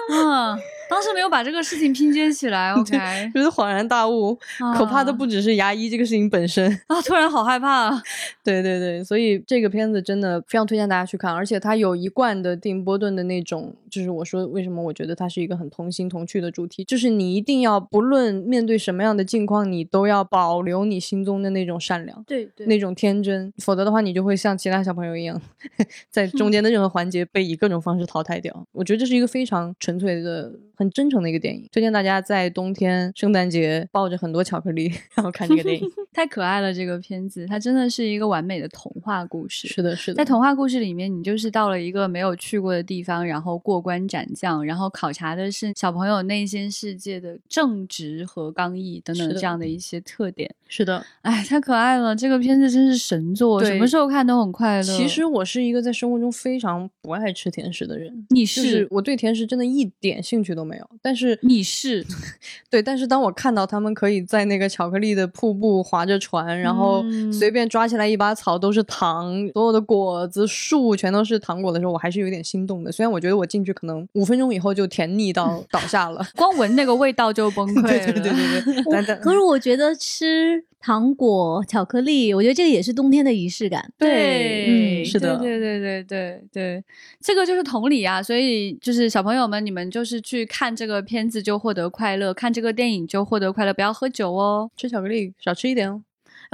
S3: 嗯，当时没有把这个事情拼接起来。OK，
S2: 就是恍然大悟，可怕的
S3: 啊
S2: 不只是牙医这个事情本身。
S3: 啊，突然好害怕啊。
S2: 对对对，所以这个片子真的非常推荐大家去看，而且它有一贯的蒂姆波顿的那种，就是我说为什么我觉得它是一个很童心童趣的主题，就是你一定要不论面对什么样的境况，你都要保留你心中的那种善良。
S3: 对对
S2: 那种天真，否则的话，你就会像其他小朋友一样，在中 间的任何环节被以各种方式淘汰掉。我觉得这是一个非常纯粹的、很真诚的一个电影，推荐大家在冬天、圣诞节抱着很多巧克力，然后看这个电影。
S3: 太可爱了，这个片子它真的是一个完美的童话故事。
S2: 是的，是的，
S3: 在童话故事里面，你就是到了一个没有去过的地方，然后过关斩将，然后考察的是小朋友内心世界的正直和刚毅等等
S2: 是
S3: 这样的一些特点。
S2: 是的。
S3: 哎，太可爱了！这个片子真是神作，什么时候看都很快乐。
S2: 其实我是一个在生活中非常不爱吃甜食的人，
S3: 你
S2: 就是我对甜食真的一点兴趣都都没有。但是
S3: 你是
S2: 对，但是当我看到他们可以在那个巧克力的瀑布划着船，然后
S3: 嗯
S2: 随便抓起来一把草都是糖，所有的果子树全都是糖果的时候，我还是有点心动的。虽然我觉得我进去可能五分钟以后就甜腻到 倒下了。
S3: 光闻那个味道就崩溃 了。
S2: 对对对对对，
S1: 可是我觉得吃糖果、巧克力，我觉得这个也是冬天的仪式感。
S3: 对，
S1: 嗯
S2: 是的
S3: 对对对对对对，这个就是同理啊。所以就是小朋友们，你们就是去看这个片子就获得快乐，看这个电影就获得快乐，不要喝酒哦。
S2: 吃巧克力少吃一点哦。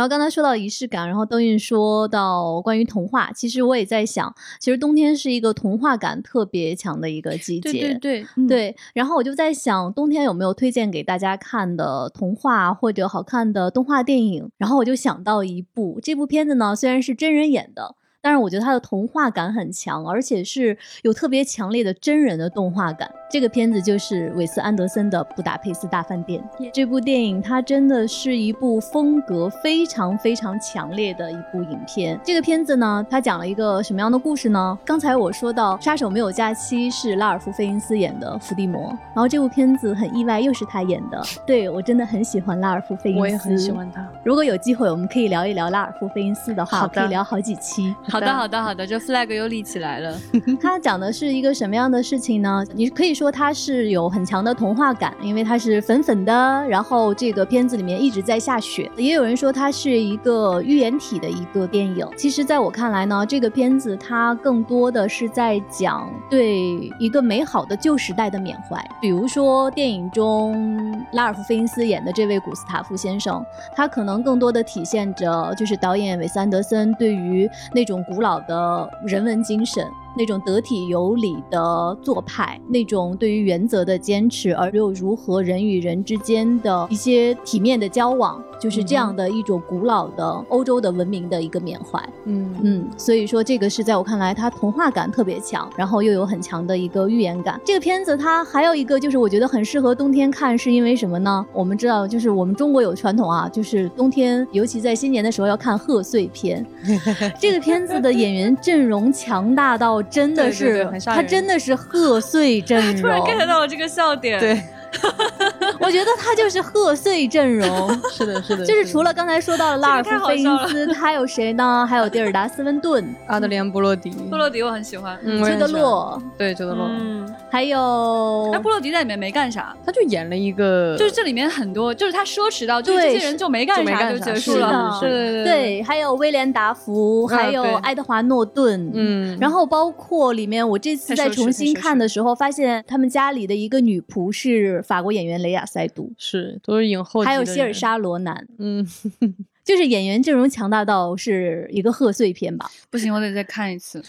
S1: 然后刚才说到仪式感，然后邓韵说到关于童话，其实我也在想，其实冬天是一个童话感特别强的一个季节。
S3: 对对对，嗯，
S1: 对，然后我就在想，冬天有没有推荐给大家看的童话或者好看的动画电影？然后我就想到一部，这部片子呢虽然是真人演的，但是我觉得它的童话感很强，而且是有特别强烈的真人的动画感。这个片子就是韦斯安德森的《布达佩斯大饭店》。这部电影它真的是一部风格非常非常强烈的一部影片。这个片子呢，它讲了一个什么样的故事呢？刚才我说到《杀手没有假期》是拉尔夫·费因斯演的伏地魔，然后这部片子很意外又是他演的。对我真的很喜欢拉尔夫·费因斯，
S2: 我也很喜。欢他。
S1: 如果有机会，我们可以聊一聊拉尔夫·费因斯的话，可以聊好几期。
S3: 好的好的好的，这 flag 又立起来了。
S1: 他讲的是一个什么样的事情呢？你可以说它是有很强的童话感，因为它是粉粉的，然后这个片子里面一直在下雪。也有人说它是一个寓言体的一个电影。其实，在我看来呢，这个片子它更多的是在讲对一个美好的旧时代的缅怀。比如说，电影中拉尔夫·费因斯演的这位古斯塔夫先生，他可能更多的体现着就是导演韦斯安德森对于那种古老的人文精神。那种得体有礼的做派，那种对于原则的坚持，而又如何人与人之间的一些体面的交往，就是这样的一种古老的欧洲的文明的一个缅怀。
S2: 嗯
S1: 嗯，所以说这个是在我看来，它童话感特别强，然后又有很强的一个寓言感。这个片子它还有一个就是我觉得很适合冬天看，是因为什么呢？我们知道，就是我们中国有传统啊，就是冬天，尤其在新年的时候要看贺岁片。这个片子的演员阵容强大到真的
S2: 对对
S1: 是
S2: 对，很吓人
S1: 它真的是贺岁阵
S3: 突然
S1: 容。
S3: get 到了这个笑点。
S2: 对，
S1: 我觉得他就是贺岁阵容。
S2: 是的，是的，
S1: 就是除了刚才说到的拉尔夫费因斯，还有谁呢？还有蒂尔达·斯温顿、
S2: 阿德里安·波洛迪，
S3: 布洛迪我很喜欢。
S2: 嗯，我也
S1: 丘德洛，
S2: 对，丘德洛，
S3: 嗯，
S1: 还有
S3: 哎，布洛迪在里面没干啥，
S2: 他就演了一个，
S3: 就是这里面很多，就是他奢侈到，就是这些人就没干啥就结束了。
S1: 的
S3: 对对对
S1: 对，还有威廉达福，
S2: 啊
S1: 还有爱德华诺顿，。
S2: 嗯，
S1: 然后包括里面，我这次在重新看的时候，发现他们家里的一个女仆是法国演员雷亚塞杜，
S2: 是都是影后
S1: 还有希尔莎罗南，
S2: 嗯，
S1: 就是演员阵容强大到是一个贺岁片吧。
S3: 不行，我得再看一次。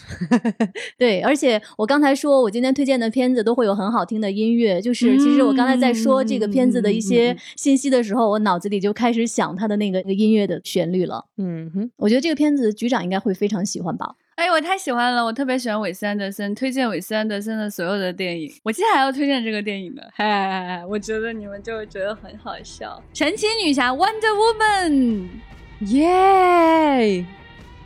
S1: 对，而且我刚才说，我今天推荐的片子都会有很好听的音乐。就是其实我刚才在说这个片子的一些
S2: 嗯
S1: 信息的时候，我脑子里就开始想它的那个那个音乐的旋律了。
S2: 嗯哼，
S1: 我觉得这个片子局长应该会非常喜欢吧。
S3: 哎，我太喜欢了，我特别喜欢韦斯安德森，推荐韦斯安德森的所有的电影。我接下来要推荐这个电影的，嗨嗨嗨嗨，我觉得你们就会觉得很好笑。神奇女侠 Wonder Woman，
S2: 耶，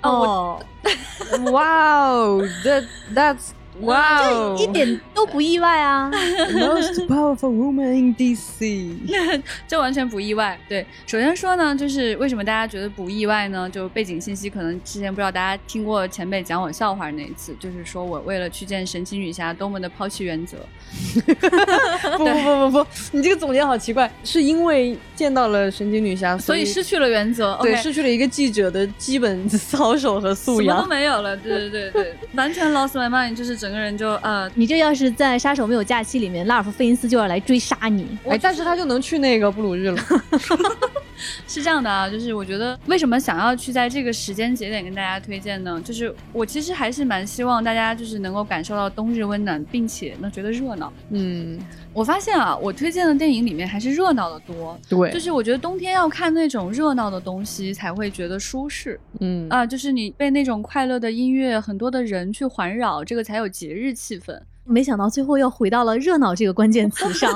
S1: 哦，
S2: 哇哦，that that's 哇哦，
S1: 一点都不意外啊。
S2: most powerful woman in DC，
S3: 这完全不意外。对，首先说呢，就是为什么大家觉得不意外呢？就背景信息，可能之前不知道大家听过前辈讲我笑话那一次，就是说我为了去见神奇女侠，多么的抛弃原则。
S2: 不不不不不，你这个总结好奇怪，是因为见到了神奇女侠，以
S3: 所以失去了原则。
S2: 对失去了一个记者的基本操守和素养
S3: 什么都。没有了，对对对对，完全 lost my mind，就是整个人就呃，
S1: 你这要是在《杀手没有假期》里面，拉尔夫·费因斯就要来追杀你。
S2: 哎，但是他就能去那个布鲁日了。
S3: 是这样的啊，就是我觉得为什么想要去在这个时间节点跟大家推荐呢？就是我其实还是蛮希望大家就是能够感受到冬日温暖，并且能觉得热闹。
S2: 嗯，
S3: 我发现啊，我推荐的电影里面还是热闹的多。
S2: 对，
S3: 就是我觉得冬天要看那种热闹的东西才会觉得舒适
S2: 嗯
S3: 啊，就是你被那种快乐的音乐、很多的人去环绕，这个才有节日气氛。
S1: 没想到最后又回到了热闹这个关键词 上。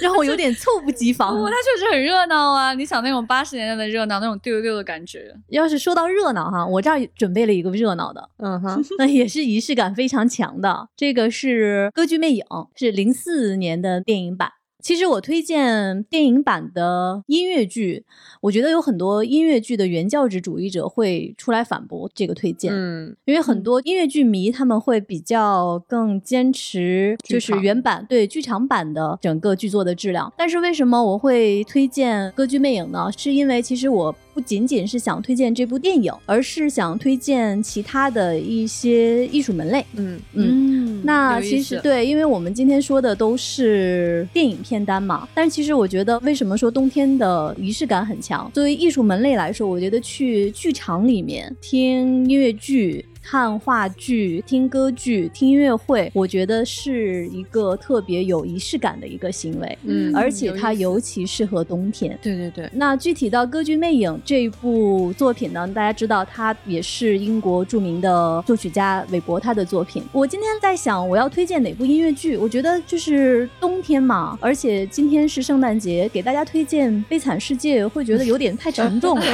S1: 让我有点猝不及防。
S3: 哦，它确实很热闹啊！你想那种八十年代的热闹，那种丢丢的感觉。
S1: 要是说到热闹哈，我这儿准备了一个热闹的，
S2: 嗯哼，
S1: 那也是仪式感非常强的。这个是《歌剧魅影》，是零四年的电影版。其实我推荐电影版的音乐剧，我觉得有很多音乐剧的原教旨主义者会出来反驳这个推荐，
S2: 嗯，
S1: 因为很多音乐剧迷他们会比较更坚持就是原版对剧场版的整个剧作的质量。但是为什么我会推荐《歌剧魅影》呢？是因为其实我不仅仅是想推荐这部电影，而是想推荐其他的一些艺术门类。
S2: 嗯
S3: 嗯，
S1: 那其实对，因为我们今天说的都是电影片单嘛，但是其实我觉得，为什么说冬天的仪式感很强？作为艺术门类来说，我觉得去剧场里面听音乐剧。看话剧、听歌剧、听音乐会，我觉得是一个特别有仪式感的一个行为，
S2: 嗯
S1: 而且它尤其适合冬天。
S2: 对对对，
S1: 那具体到《歌剧魅影》这部作品呢，大家知道它也是英国著名的作曲家韦伯他的作品。我今天在想，我要推荐哪部音乐剧？我觉得就是冬天嘛，而且今天是圣诞节，给大家推荐《悲惨世界》会觉得有点太沉重了。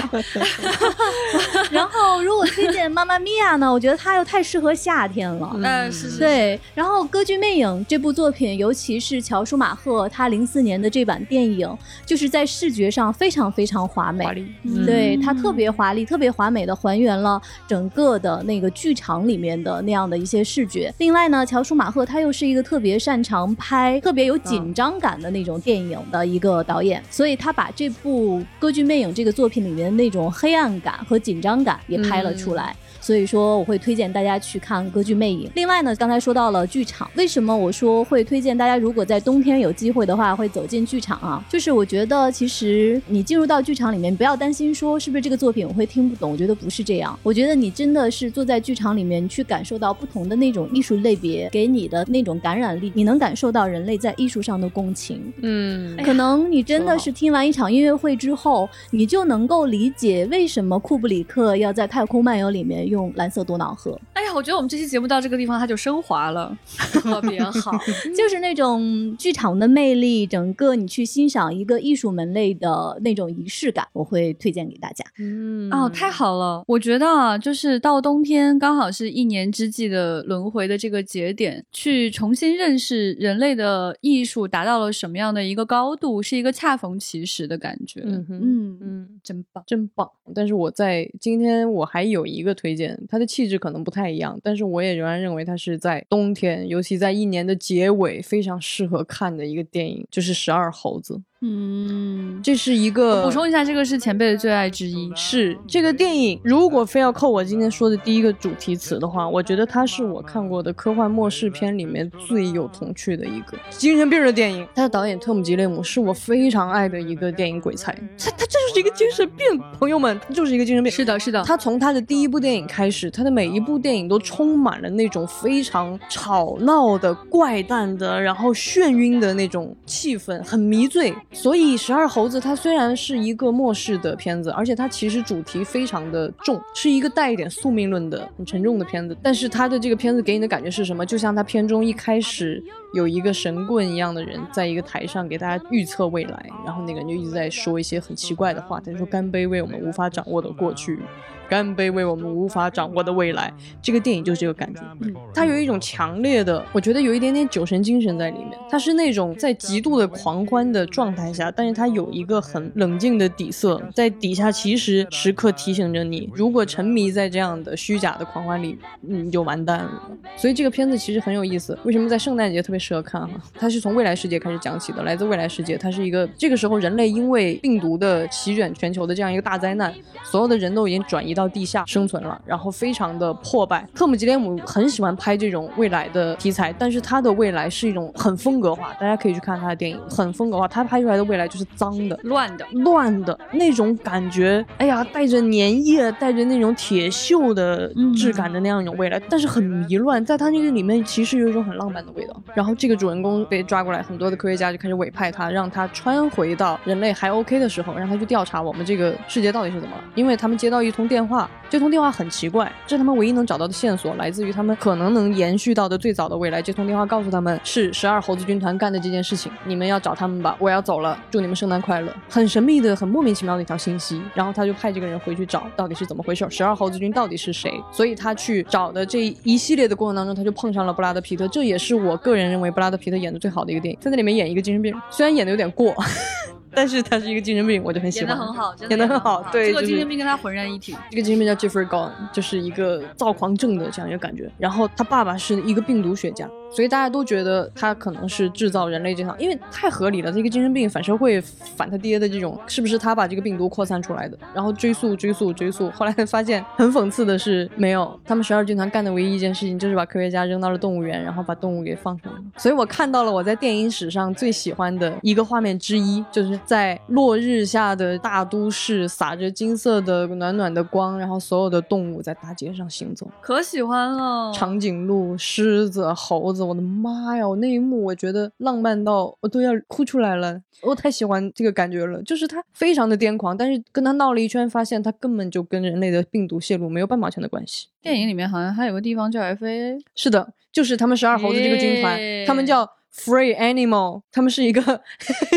S1: 然后如果推荐《妈妈咪呀》呢，我觉得它又太适合夏天了。
S3: 嗯，是是，
S1: 对，然后《歌剧魅影》这部作品，尤其是乔舒马赫他零四年的这版电影，就是在视觉上非常非常华美。
S2: 华丽，
S3: 嗯
S1: 对它特别华丽、特别华美的还原了整个的那个剧场里面的那样的一些视觉。另外呢，乔舒马赫他又是一个特别擅长拍特别有紧张感的那种电影的一个导演，所以他把这部《歌剧魅影》这个作品里面的那种黑暗感和紧张感也拍了出来。所以说，我会推荐大家去看《歌剧魅影》。另外呢，刚才说到了剧场，为什么我说会推荐大家，如果在冬天有机会的话，会走进剧场啊？就是我觉得，其实你进入到剧场里面，不要担心说是不是这个作品我会听不懂，我觉得不是这样。我觉得你真的是坐在剧场里面，去感受到不同的那种艺术类别给你的那种感染力，你能感受到人类在艺术上的共情。
S2: 嗯
S1: 可能你真的是听完一场音乐会之后，你就能够理解为什么库布里克要在《太空漫游》里面用蓝色多瑙河，
S3: 哎呀，我觉得我们这期节目到这个地方它就升华了，特别好。
S1: 就是那种剧场的魅力，整个你去欣赏一个艺术门类的那种仪式感，我会推荐给大家。
S2: 嗯
S3: 哦，太好了！我觉得啊，就是到冬天刚好是一年之计的轮回的这个节点，去重新认识人类的艺术达到了什么样的一个高度，是一个恰逢其时的感觉。
S2: 嗯
S3: 嗯
S2: 嗯，
S3: 真棒。
S2: 真棒！但是我在今天我还有一个推荐，它的气质可能不太一样，但是我也仍然认为它是在冬天，尤其在一年的结尾非常适合看的一个电影，就是《十二猴子》。
S3: 嗯，
S2: 这是一个
S3: 补充一下，这个是前辈的最爱之一。
S2: 是这个电影，如果非要扣我今天说的第一个主题词的话，我觉得它是我看过的科幻末世片里面最有童趣的一个精神病的电影。它的导演特姆·吉列姆是我非常爱的一个电影鬼才，他他这就是一个精神病，朋友们，他就是一个精神病。
S3: 是的，是的，
S2: 他从他的第一部电影开始，他的每一部电影都充满了那种非常吵闹的、怪诞的，然后眩晕的那种气氛，很迷醉。所以《十二猴子》它虽然是一个末世的片子，而且它其实主题非常的重，是一个带一点宿命论的很沉重的片子。但是它的这个片子给你的感觉是什么？就像它片中一开始有一个神棍一样的人，在一个台上给大家预测未来，然后那个人就一直在说一些很奇怪的话，他说干杯为我们无法掌握的过去。干杯为我们无法掌握的未来，这个电影就是这个感觉。
S3: 嗯
S2: 它有一种强烈的，我觉得有一点点酒神精神在里面。它是那种在极度的狂欢的状态下，但是它有一个很冷静的底色，在底下其实时刻提醒着你，如果沉迷在这样的虚假的狂欢里，你就完蛋了。所以这个片子其实很有意思。为什么在圣诞节特别适合看哈？它是从未来世界开始讲起的，来自未来世界，它是一个这个时候人类因为病毒的席卷全球的这样一个大灾难，所有的人都已经转移到地下生存了，然后非常的破败。特姆·吉列姆很喜欢拍这种未来的题材，但是他的未来是一种很风格化，大家可以去看他的电影，很风格化。他拍出来的未来就是脏的、
S3: 乱的，
S2: 乱的那种感觉，哎呀，带着粘液、带着那种铁锈的质感的那样一种未来，但是很迷乱，在他那个里面其实有一种很浪漫的味道。然后这个主人公被抓过来，很多的科学家就开始委派他，让他穿回到人类还 OK 的时候，让他去调查我们这个世界到底是怎么了，因为他们接到一通电话。话，接通电话很奇怪，这是他们唯一能找到的线索，来自于他们可能能延续到的最早的未来。接通电话告诉他们是十二猴子军团干的这件事情，你们要找他们吧，我要走了，祝你们圣诞快乐。很神秘的、很莫名其妙的一条信息，然后他就派这个人回去找，到底是怎么回事？十二猴子军到底是谁？所以他去找的这一系列的过程当中，他就碰上了布拉德皮特，这也是我个人认为布拉德皮特演的最好的一个电影，在那里面演一个精神病，虽然演的有点过。但是他是一个精神病，我就很喜欢。
S3: 演的很好，
S2: 演的很好。对，
S3: 这个精神病跟他浑然一体。
S2: 这个精神病叫 Jeffrey Gone，就是一个躁狂症的这样一个感觉。然后他爸爸是一个病毒学家，所以大家都觉得他可能是制造人类这场，因为太合理了。这个精神病反社会反他爹的这种，是不是他把这个病毒扩散出来的？然后追溯追溯追溯，后来发现很讽刺的是，没有。他们十二军团干的唯一一件事情就是把科学家扔到了动物园，然后把动物给放出来。所以我看到了我在电影史上最喜欢的一个画面之一，就是在落。日下的大都市洒着金色的暖暖的光，然后所有的动物在大街上行走，
S3: 可喜欢了。
S2: 长颈鹿、狮子、猴子，我的妈呀！我那一幕我觉得浪漫到我都要哭出来了，我太喜欢这个感觉了。就是他非常的癫狂，但是跟他闹了一圈，发现他根本就跟人类的病毒泄露没有半毛钱的关系。
S3: 电影里面好像还有个地方叫 FAA，
S2: 是的，就是他们十二猴子这个军团，他们叫。Free Animal，他们是一个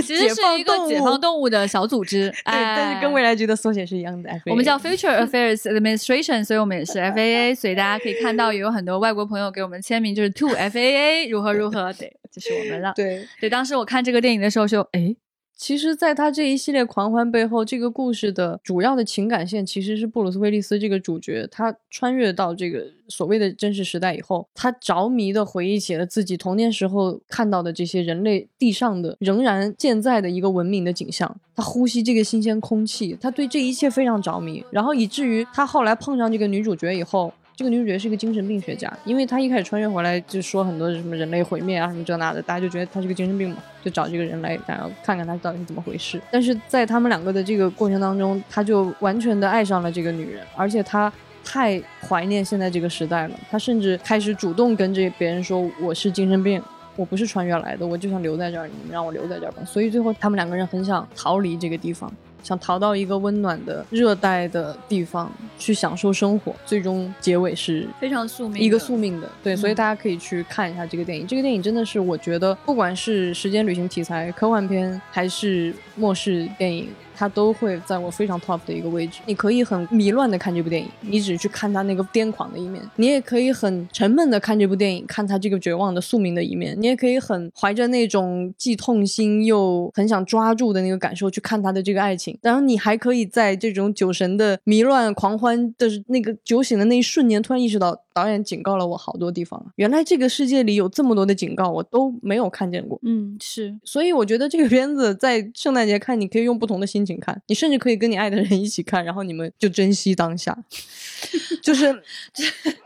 S3: 其实是一个解放动物的小组织，
S2: 对，但是跟未来局的缩写是一样的。
S3: 我们叫 Future Affairs Administration，所以我们也是 FAA，所以大家可以看到有很多外国朋友给我们签名，就是 To FAA 如何如何，对，就是我们了。
S2: 对
S3: 对，当时我看这个电影的时候就哎。
S2: 其实，在他这一系列狂欢背后，这个故事的主要的情感线其实是布鲁斯·威利斯这个主角，他穿越到这个所谓的真实时代以后，他着迷的回忆起了自己童年时候看到的这些人类地上的仍然健在的一个文明的景象，他呼吸这个新鲜空气，他对这一切非常着迷，然后以至于他后来碰上这个女主角以后。这个女主角是一个精神病学家，因为她一开始穿越回来就说很多什么人类毁灭啊什么这那的，大家就觉得她是个精神病嘛，就找这个人来想要看看她到底是怎么回事。但是在他们两个的这个过程当中，他就完全的爱上了这个女人，而且他太怀念现在这个时代了，他甚至开始主动跟这别人说我是精神病，我不是穿越来的，我就想留在这儿，你们让我留在这儿吧。所以最后他们两个人很想逃离这个地方。想逃到一个温暖的热带的地方去享受生活，最终结尾是
S3: 非常宿命，
S2: 一个宿命的，对，所以大家可以去看一下这个电影。这个电影真的是我觉得，不管是时间旅行题材、科幻片，还是末世电影。它都会在我非常 top 的一个位置。你可以很迷乱的看这部电影，你只去看他那个癫狂的一面；你也可以很沉闷的看这部电影，看他这个绝望的宿命的一面；你也可以很怀着那种既痛心又很想抓住的那个感受去看他的这个爱情。然后你还可以在这种酒神的迷乱狂欢的那个酒醒的那一瞬间，突然意识到。导演警告了我好多地方，原来这个世界里有这么多的警告，我都没有看见过。
S3: 嗯，是，
S2: 所以我觉得这个片子在圣诞节看，你可以用不同的心情看，你甚至可以跟你爱的人一起看，然后你们就珍惜当下。就是，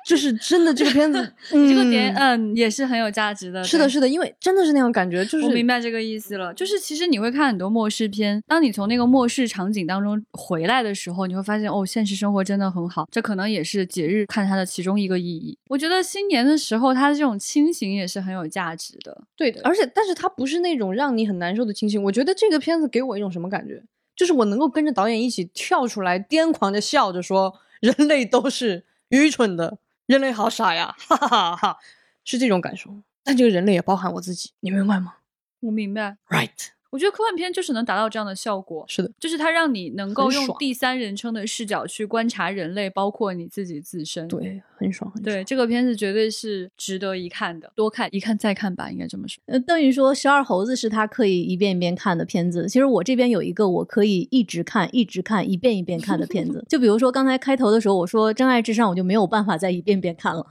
S2: 就是真的这个片子，
S3: 这个点，嗯，也是很有价值的。
S2: 是的，是的，因为真的是那种感觉，就是
S3: 我明白这个意思了。就是其实你会看很多末世片，当你从那个末世场景当中回来的时候，你会发现哦，现实生活真的很好。这可能也是节日看它的其中一个。意义，我觉得新年的时候，他的这种清醒也是很有价值的。
S2: 对的，而且，但是他不是那种让你很难受的清醒。我觉得这个片子给我一种什么感觉？就是我能够跟着导演一起跳出来，癫狂的笑着说：“人类都是愚蠢的，人类好傻呀！”哈哈哈哈，是这种感受。但这个人类也包含我自己，你明白吗？
S3: 我明白。
S2: Right。
S3: 我觉得科幻片就是能达到这样的效果，
S2: 是的，
S3: 就是它让你能够用第三人称的视角去观察人类，包括你自己自身。
S2: 对，很爽，很爽。
S3: 对，这个片子绝对是值得一看的，多看一看再看吧，应该这么说。
S1: 呃，邓宇说《十二猴子》是他可以一遍一遍看的片子。其实我这边有一个我可以一直看、一直看、一遍一遍看的片子，就比如说刚才开头的时候我说《真爱至上》，我就没有办法再一遍遍看了。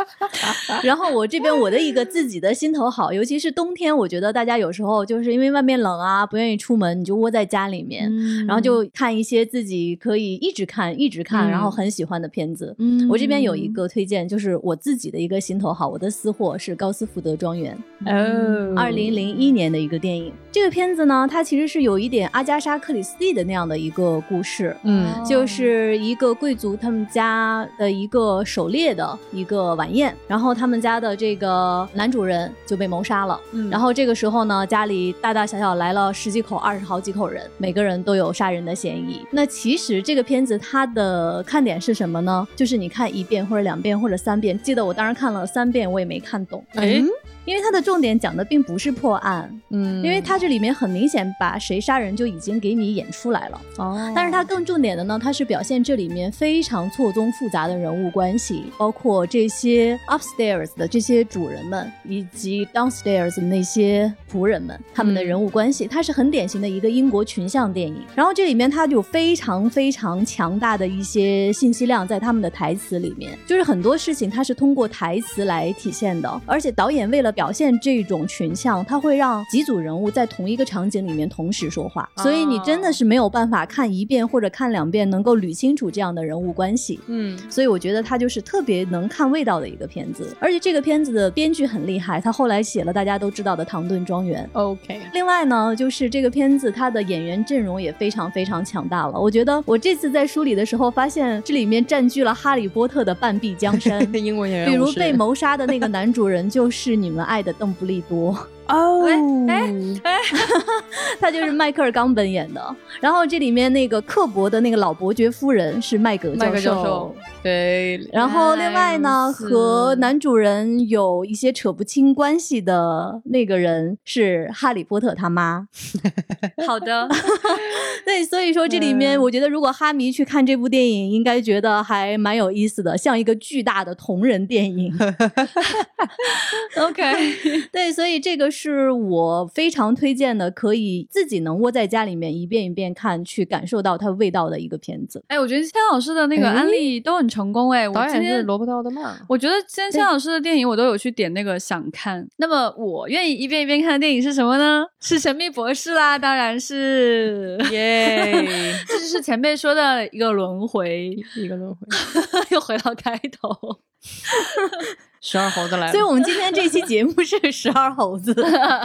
S1: 然后我这边我的一个自己的心头好，尤其是冬天，我觉得大家有时候就是因为外面冷啊。不愿意出门，你就窝在家里面，然后就看一些自己可以一直看、一直看，然后很喜欢的片子。我这边有一个推荐，就是我自己的一个心头好，我的私货是《高斯福德庄园》，哦，二零零一年的一个电影。这个片子呢，它其实是有一点阿加莎·克里斯蒂的那样的一个故事。
S2: 嗯
S1: 就是一个贵族他们家的一个狩猎的一个晚宴，然后他们家的这个男主人就被谋杀了。
S3: 嗯
S1: 然后这个时候呢，家里大大小小来了十几口、二十好几口人，每个人都有杀人的嫌疑。那其实这个片子它的看点是什么呢？就是你看一遍或者两遍或者三遍，记得我当时看了三遍，我也没看懂，
S2: 哎
S1: 因为它的重点讲的并不是破案，
S2: 嗯
S1: 因为它这里面很明显把谁杀人就已经给你演出来了。
S2: 哦，
S1: 但是它更重点的呢，它是表现这里面非常错综复杂的人物关系，包括这些 upstairs 的这些主人们，以及 downstairs 的那些仆人们，他们的人物关系，它是很典型的一个英国群像电影。然后这里面它有非常非常强大的一些信息量在他们的台词里面，就是很多事情它是通过台词来体现的，而且导演为了表现这种群像，它会让几组人物在同一个场景里面同时说话，所以你真的是没有办法看一遍或者看两遍能够捋清楚这样的人物关系。
S2: 嗯
S1: 所以我觉得它就是特别能看味道的一个片子，而且这个片子的编剧很厉害，他后来写了大家都知道的《唐顿庄园》。
S2: OK，
S1: 另外呢，就是这个片子它的演员阵容也非常非常强大了。我觉得我这次在梳理的时候，发现这里面占据了《哈利波特》的半壁江山。
S2: 英文演员
S1: 比如被谋杀的那个男主人就是你们爱的邓布利多，
S2: 哦，
S3: 哎哎
S1: 他就是迈克尔·冈本演的。然后这里面那个刻薄的那个老伯爵夫人是麦格
S2: 教
S1: 授
S2: 授。，对，
S1: 然后另外呢，和男主人有一些扯不清关系的那个人是哈利波特他妈。
S3: 好的，
S1: 对，所以说这里面
S2: 嗯
S1: 我觉得，如果哈迷去看这部电影，应该觉得还蛮有意思的，像一个巨大的同人电影。
S3: OK，
S1: 对，所以这个是我非常推荐的，可以自己能窝在家里面一遍一遍看，去感受到它味道的一个片子。
S3: 哎，我觉得千老师的那个
S2: 哎
S3: 安利都很成功哎，我
S2: 导演是罗伯特奥德曼。
S3: 我觉得今天千老师的电影我都有去点那个想看。那么我愿意一遍一遍看的电影是什么呢？是《神秘博士》啦，当然是
S2: 耶，
S3: 这就是前辈说的一个轮回，
S2: 一个轮回，
S3: 又回到开头。
S2: 十二猴子来了。
S1: 所以我们今天这期节目是十二猴子。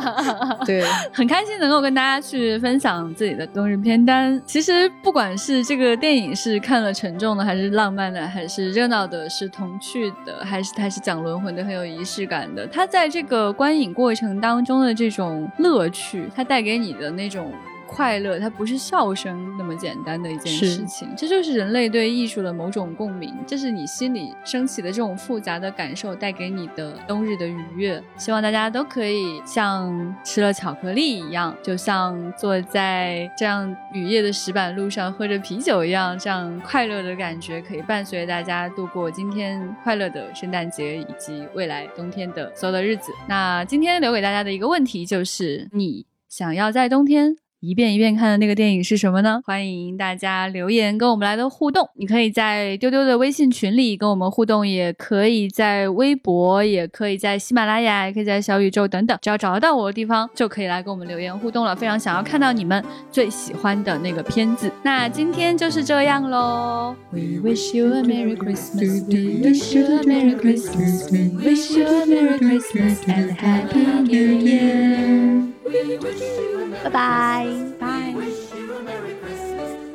S2: 对，
S3: 很开心能够跟大家去分享自己的冬日片单。其实不管是这个电影是看了沉重的，还是浪漫的，还是热闹的，是童趣的，还是它是讲轮回的，很有仪式感的。它在这个观影过程当中的这种乐趣，它带给你的那种。快乐，它不是笑声那么简单的一件事情，这就是人类对艺术的某种共鸣，这是你心里升起的这种复杂的感受带给你的冬日的愉悦。希望大家都可以像吃了巧克力一样，就像坐在这样雨夜的石板路上喝着啤酒一样，这样快乐的感觉可以伴随大家度过今天快乐的圣诞节以及未来冬天的所有的日子。那今天留给大家的一个问题就是：你想要在冬天？一遍一遍看的那个电影是什么呢？欢迎大家留言跟我们来的互动。你可以在丢丢的微信群里跟我们互动，也可以在微博，也可以在喜马拉雅，也可以在小宇宙等等，只要找得到我的地方，就可以来跟我们留言互动了。非常想要看到你们最喜欢的那个片子。那今天就是这样喽。We wish you a Merry Christmas. We wish you a Merry Christmas. We wish you a Merry Christmas and a Happy New Year.
S1: Bye bye.
S3: Bye.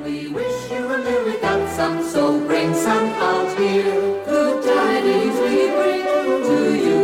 S4: We wish you a merry that some soul bring some out here. Good tidings we bring to you.